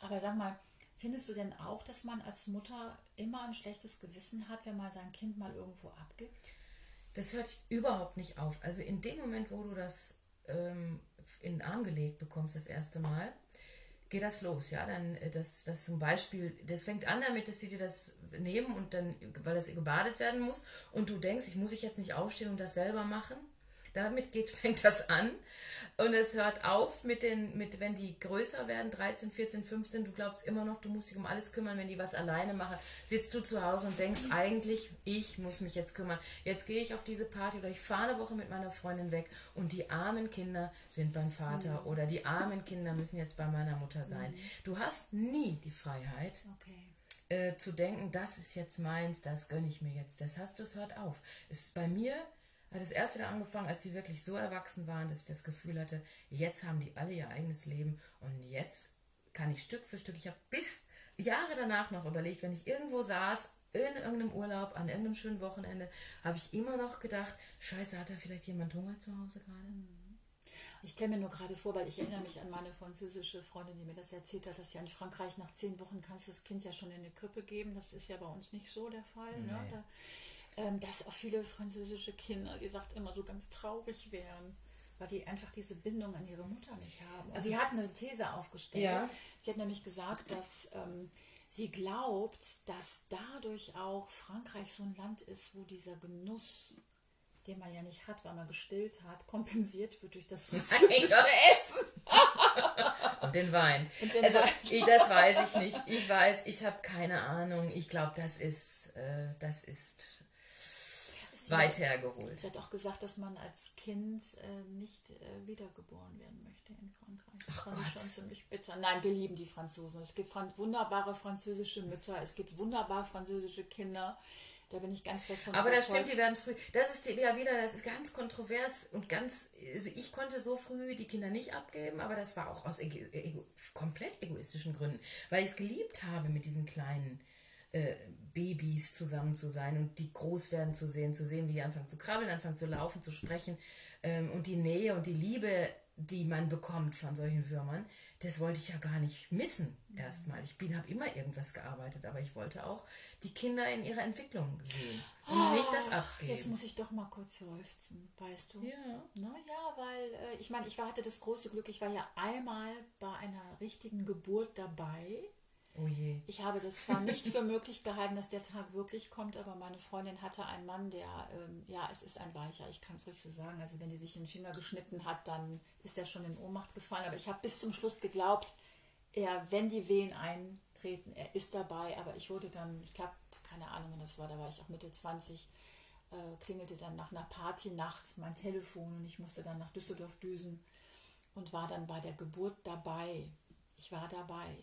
Aber sag mal, findest du denn auch, dass man als Mutter immer ein schlechtes Gewissen hat, wenn man sein Kind mal irgendwo abgibt? Das hört überhaupt nicht auf. Also in dem Moment, wo du das ähm, in den Arm gelegt bekommst, das erste Mal, geht das los, ja, dann äh, das, das zum Beispiel, das fängt an damit, dass sie dir das nehmen und dann, weil das gebadet werden muss und du denkst, ich muss ich jetzt nicht aufstehen und das selber machen. Damit geht, [LAUGHS] fängt das an und es hört auf mit den, mit, wenn die größer werden, 13, 14, 15, du glaubst immer noch, du musst dich um alles kümmern, wenn die was alleine machen, sitzt du zu Hause und denkst eigentlich, ich muss mich jetzt kümmern. Jetzt gehe ich auf diese Party oder ich fahre eine Woche mit meiner Freundin weg und die armen Kinder sind beim Vater mhm. oder die armen Kinder müssen jetzt bei meiner Mutter sein. Mhm. Du hast nie die Freiheit. Okay. Äh, zu denken, das ist jetzt meins, das gönne ich mir jetzt. Das hast du, es hört auf. Ist bei mir hat es erst wieder angefangen, als sie wirklich so erwachsen waren, dass ich das Gefühl hatte, jetzt haben die alle ihr eigenes Leben und jetzt kann ich Stück für Stück, ich habe bis Jahre danach noch überlegt, wenn ich irgendwo saß, in irgendeinem Urlaub, an irgendeinem schönen Wochenende, habe ich immer noch gedacht, scheiße, hat da vielleicht jemand Hunger zu Hause gerade? Mhm. Ich stelle mir nur gerade vor, weil ich erinnere mich an meine französische Freundin, die mir das erzählt hat, dass ja in Frankreich nach zehn Wochen kannst du das Kind ja schon in eine Krippe geben. Das ist ja bei uns nicht so der Fall. Ne? Nee. Ne? Da ähm, dass auch viele französische Kinder, sie sagt immer so ganz traurig wären, weil die einfach diese Bindung an ihre Mutter nicht haben. Also sie hat eine These aufgestellt. Ja. Sie hat nämlich gesagt, dass ähm, sie glaubt, dass dadurch auch Frankreich so ein Land ist, wo dieser Genuss den man ja nicht hat, weil man gestillt hat, kompensiert wird durch das französische Essen. [LAUGHS] Und den Wein. [LAUGHS] Und den also, Wein. Ich, das weiß ich nicht. Ich weiß, ich habe keine Ahnung. Ich glaube, das ist, äh, das ist weit hergeholt. Sie hat auch gesagt, dass man als Kind äh, nicht äh, wiedergeboren werden möchte in Frankreich. Das Ach fand Gott. ich schon ziemlich bitter. Nein, wir lieben die Franzosen. Es gibt wunderbare französische Mütter, es gibt wunderbar französische Kinder. Da bin ich ganz fest von Aber das stimmt, die werden früh. Das ist ja wieder, das ist ganz kontrovers und ganz. Also ich konnte so früh die Kinder nicht abgeben, aber das war auch aus ego, ego, komplett egoistischen Gründen, weil ich es geliebt habe mit diesen kleinen äh, Babys zusammen zu sein und die groß werden zu sehen, zu sehen, wie die anfangen zu krabbeln, anfangen zu laufen, zu sprechen ähm, und die Nähe und die Liebe die man bekommt von solchen Würmern, das wollte ich ja gar nicht missen erstmal. Ich bin, habe immer irgendwas gearbeitet, aber ich wollte auch die Kinder in ihrer Entwicklung sehen und oh, nicht das abgeben. Jetzt muss ich doch mal kurz seufzen, weißt du? Ja. Naja, weil äh, ich meine, ich hatte das große Glück, ich war ja einmal bei einer richtigen Geburt dabei Oh. Ich habe das zwar nicht für möglich gehalten, dass der Tag wirklich kommt, aber meine Freundin hatte einen Mann, der, ähm, ja, es ist ein Weicher, ich kann es ruhig so sagen. Also wenn die sich den Finger geschnitten hat, dann ist er schon in Ohnmacht gefallen. Aber ich habe bis zum Schluss geglaubt, er, wenn die Wehen eintreten, er ist dabei. Aber ich wurde dann, ich glaube, keine Ahnung, wenn das war, da war ich auch Mitte 20, äh, klingelte dann nach einer Partynacht mein Telefon und ich musste dann nach Düsseldorf düsen und war dann bei der Geburt dabei. Ich war dabei.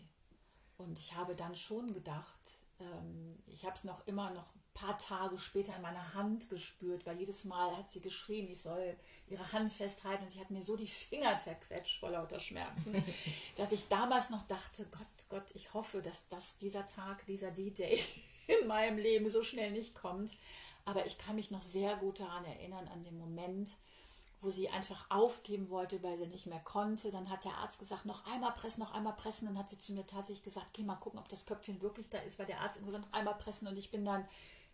Und ich habe dann schon gedacht, ähm, ich habe es noch immer noch ein paar Tage später in meiner Hand gespürt, weil jedes Mal hat sie geschrien, ich soll ihre Hand festhalten und sie hat mir so die Finger zerquetscht vor lauter Schmerzen, [LAUGHS] dass ich damals noch dachte, Gott, Gott, ich hoffe, dass das dieser Tag, dieser D-Day [LAUGHS] in meinem Leben so schnell nicht kommt. Aber ich kann mich noch sehr gut daran erinnern, an den Moment, wo sie einfach aufgeben wollte, weil sie nicht mehr konnte. Dann hat der Arzt gesagt, noch einmal pressen, noch einmal pressen. Dann hat sie zu mir tatsächlich gesagt, geh mal gucken, ob das Köpfchen wirklich da ist, weil der Arzt immer gesagt, noch einmal pressen. Und ich bin dann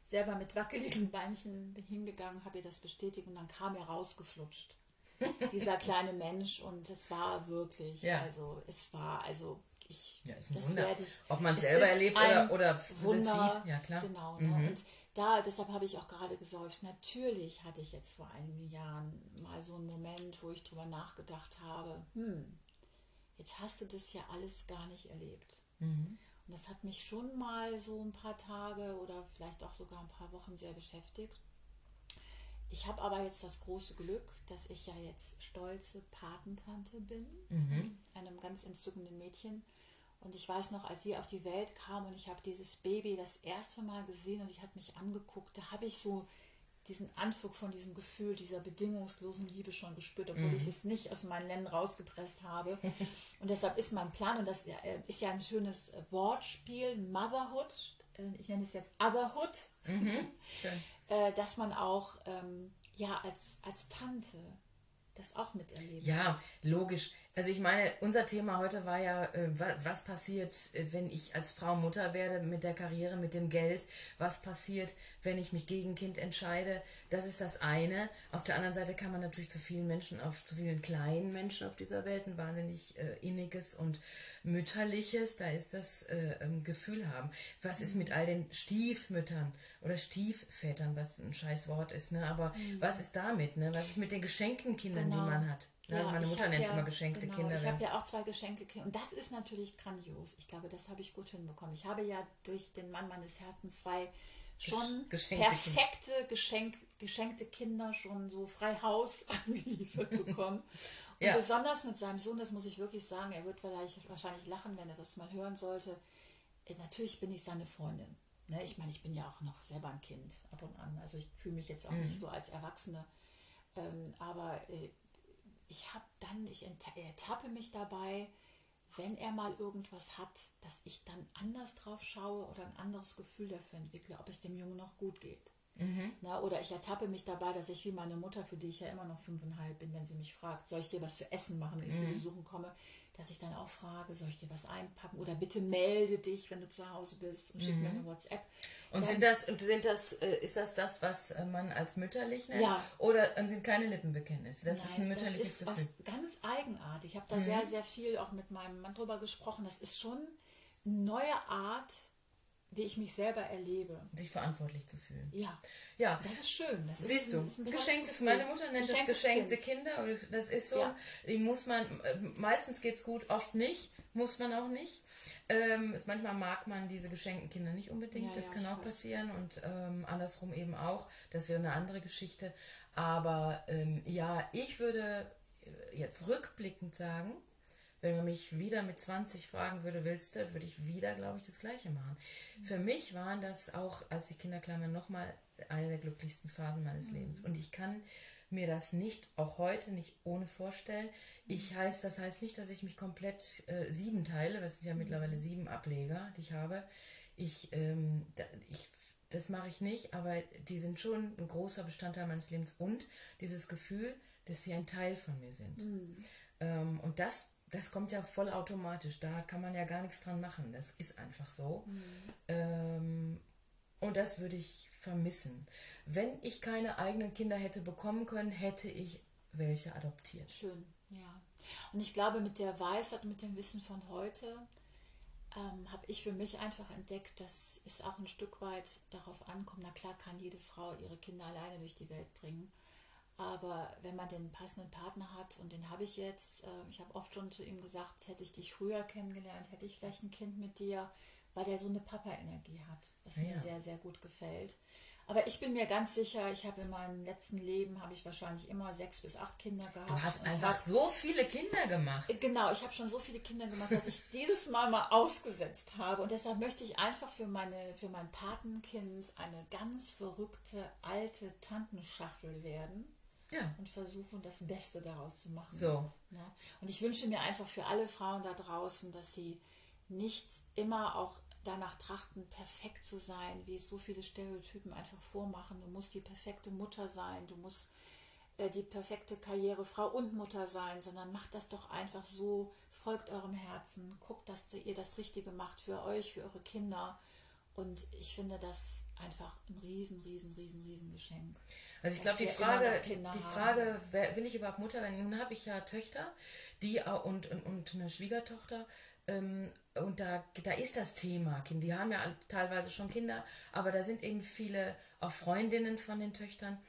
selber mit wackeligen Beinchen hingegangen, habe ihr das bestätigt und dann kam er rausgeflutscht. [LAUGHS] Dieser kleine Mensch und es war wirklich, ja. also es war, also ich, ja, ist ein das Wunder. werde ich. Ob man es selber erlebt oder, oder Wunder, sieht, ja klar. Genau, ne? mhm. und da, deshalb habe ich auch gerade gesäuft. Natürlich hatte ich jetzt vor einigen Jahren mal so einen Moment, wo ich drüber nachgedacht habe, hm, jetzt hast du das ja alles gar nicht erlebt. Mhm. Und das hat mich schon mal so ein paar Tage oder vielleicht auch sogar ein paar Wochen sehr beschäftigt. Ich habe aber jetzt das große Glück, dass ich ja jetzt stolze Patentante bin, mhm. einem ganz entzückenden Mädchen. Und ich weiß noch, als sie auf die Welt kam und ich habe dieses Baby das erste Mal gesehen und ich habe mich angeguckt, da habe ich so diesen Anflug von diesem Gefühl, dieser bedingungslosen Liebe schon gespürt, obwohl mhm. ich es nicht aus meinen Ländern rausgepresst habe. [LAUGHS] und deshalb ist mein Plan, und das äh, ist ja ein schönes äh, Wortspiel, Motherhood, äh, ich nenne es jetzt Otherhood, mhm. [LAUGHS] dass man auch ähm, ja, als, als Tante das auch miterlebt. Ja, logisch. Also ich meine, unser Thema heute war ja, äh, was passiert, äh, wenn ich als Frau Mutter werde mit der Karriere, mit dem Geld? Was passiert, wenn ich mich gegen Kind entscheide? Das ist das eine. Auf der anderen Seite kann man natürlich zu vielen Menschen, auf zu vielen kleinen Menschen auf dieser Welt ein wahnsinnig äh, inniges und mütterliches, da ist das äh, ähm, Gefühl haben. Was ist mit all den Stiefmüttern oder Stiefvätern, was ein scheiß Wort ist, ne? Aber mhm. was ist damit, ne? Was ist mit den geschenkten Kindern, genau. die man hat? Ja, also meine Mutter nennt es ja, immer geschenkte genau, Kinder. Ich habe ja auch zwei geschenkte Kinder. Und das ist natürlich grandios. Ich glaube, das habe ich gut hinbekommen. Ich habe ja durch den Mann meines Herzens zwei schon geschenkte perfekte kind. Geschenk, geschenkte Kinder schon so frei Haus [LAUGHS] angeliefert bekommen. Und ja. besonders mit seinem Sohn, das muss ich wirklich sagen, er wird vielleicht wahrscheinlich lachen, wenn er das mal hören sollte. Äh, natürlich bin ich seine Freundin. Ne? Ich meine, ich bin ja auch noch selber ein Kind ab und an. Also ich fühle mich jetzt auch mhm. nicht so als Erwachsene. Ähm, aber äh, ich habe dann, ich ertappe mich dabei, wenn er mal irgendwas hat, dass ich dann anders drauf schaue oder ein anderes Gefühl dafür entwickle, ob es dem Jungen noch gut geht. Mhm. Na, oder ich ertappe mich dabei, dass ich wie meine Mutter, für die ich ja immer noch fünfeinhalb bin, wenn sie mich fragt, soll ich dir was zu essen machen, wenn ich mhm. sie besuchen komme, dass ich dann auch frage, soll ich dir was einpacken oder bitte melde dich, wenn du zu Hause bist und schick mhm. mir eine WhatsApp. Und sind das, sind das, äh, ist das das, was äh, man als mütterlich nennt? Ja. Oder sind keine Lippenbekenntnisse? Das Nein, ist ein mütterliches das ist Gefühl. ganz eigenartig. Ich habe da mhm. sehr, sehr viel auch mit meinem Mann drüber gesprochen. Das ist schon eine neue Art, wie ich mich selber erlebe. Sich verantwortlich zu fühlen. Ja. Ja. Das ist schön. Das Siehst ist, du, ist geschenktes, meine Mutter nennt geschenktes das geschenkte kind. Kinder. Das ist so, ja. die muss man, äh, meistens geht es gut, oft nicht, muss man auch nicht. Ähm, manchmal mag man diese geschenkten Kinder nicht unbedingt, ja, das ja, kann auch weiß. passieren und ähm, andersrum eben auch, das wäre eine andere Geschichte. Aber ähm, ja, ich würde jetzt rückblickend sagen, wenn man mich wieder mit 20 fragen würde, willst du, würde ich wieder, glaube ich, das Gleiche machen. Mhm. Für mich waren das auch, als die Kinder klein waren, nochmal eine der glücklichsten Phasen meines mhm. Lebens. Und ich kann mir das nicht, auch heute nicht ohne vorstellen. Ich mhm. heißt, das heißt nicht, dass ich mich komplett äh, sieben teile, das sind ja mittlerweile mhm. sieben Ableger, die ich habe. Ich, ähm, da, ich das mache ich nicht, aber die sind schon ein großer Bestandteil meines Lebens und dieses Gefühl, dass sie ein Teil von mir sind. Mhm. Ähm, und das, das kommt ja voll automatisch. Da kann man ja gar nichts dran machen. Das ist einfach so. Ähm, und das würde ich vermissen. Wenn ich keine eigenen Kinder hätte bekommen können, hätte ich welche adoptiert. Schön, ja. Und ich glaube, mit der Weisheit mit dem Wissen von heute ähm, habe ich für mich einfach entdeckt, dass es auch ein Stück weit darauf ankommt. Na klar kann jede Frau ihre Kinder alleine durch die Welt bringen. Aber wenn man den passenden Partner hat, und den habe ich jetzt, äh, ich habe oft schon zu ihm gesagt, hätte ich dich früher kennengelernt, hätte ich vielleicht ein Kind mit dir, weil der so eine Papa-Energie hat, was Ja. mir sehr, sehr gut gefällt. Aber ich bin mir ganz sicher, ich habe in meinem letzten Leben, habe ich wahrscheinlich immer sechs bis acht Kinder gehabt. Du hast einfach hab- so viele Kinder gemacht. Genau, ich habe schon so viele Kinder gemacht, dass ich [LAUGHS] dieses Mal mal ausgesetzt habe. Und deshalb möchte ich einfach für, meine, für mein Patenkind eine ganz verrückte alte Tantenschachtel werden Ja. und versuchen, das Beste daraus zu machen. So. Ne? Und ich wünsche mir einfach für alle Frauen da draußen, dass sie nicht immer auch danach trachten, perfekt zu sein, wie es so viele Stereotypen einfach vormachen. Du musst die perfekte Mutter sein, du musst äh, die perfekte Karrierefrau und Mutter sein, sondern macht das doch einfach so, folgt eurem Herzen, guckt, dass ihr das Richtige macht für euch, für eure Kinder. Und ich finde das einfach ein riesen, riesen, riesen, riesen Geschenk. Also ich glaube, die Frage, Kinder die. Frage, wer, will ich überhaupt Mutter werden? Nun habe ich ja Töchter, die und, und, und eine Schwiegertochter. Ähm, und da, da ist das Thema Kind. Die haben ja teilweise schon Kinder, aber da sind eben viele auch Freundinnen von den Töchtern,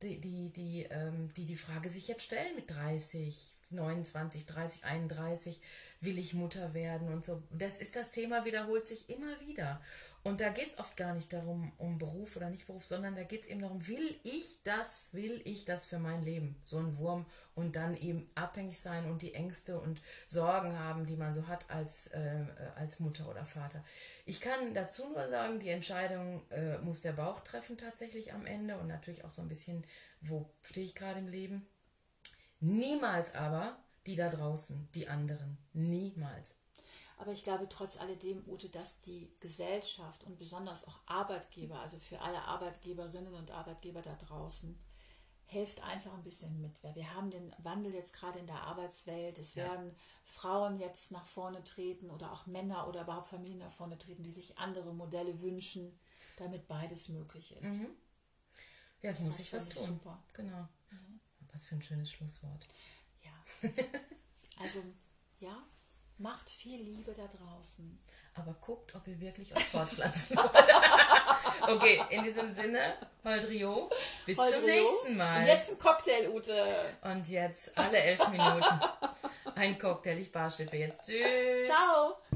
die die, die, ähm, die, die Frage sich jetzt stellen mit 30, 29, 30, 31, will ich Mutter werden und so. Das ist das Thema, wiederholt sich immer wieder. Und da geht es oft gar nicht darum, um Beruf oder nicht Beruf, sondern da geht es eben darum, will ich das, will ich das für mein Leben? So ein Wurm und dann eben abhängig sein und die Ängste und Sorgen haben, die man so hat als, äh, als Mutter oder Vater. Ich kann dazu nur sagen, die Entscheidung äh, muss der Bauch treffen tatsächlich am Ende und natürlich auch so ein bisschen, wo stehe ich gerade im Leben? Niemals aber die da draußen, die anderen. Niemals. Aber ich glaube trotz alledem, Ute, dass die Gesellschaft und besonders auch Arbeitgeber, also für alle Arbeitgeberinnen und Arbeitgeber da draußen, hilft einfach ein bisschen mit. Wir haben den Wandel jetzt gerade in der Arbeitswelt. Es Ja. werden Frauen jetzt nach vorne treten oder auch Männer oder überhaupt Familien nach vorne treten, die sich andere Modelle wünschen, damit beides möglich ist. Ja, es muss sich was tun. super. Genau. Was für ein schönes Schlusswort. Ja. Also, ja, macht viel Liebe da draußen. Aber guckt, ob ihr wirklich euch fortpflanzen wollt. [LAUGHS] okay, in diesem Sinne, Holdrio, bis zum Holtrio. nächsten Mal. Und jetzt ein Cocktail, Ute. Und jetzt alle elf Minuten [LAUGHS] ein Cocktail. Ich barschippe jetzt. Tschüss. Ciao.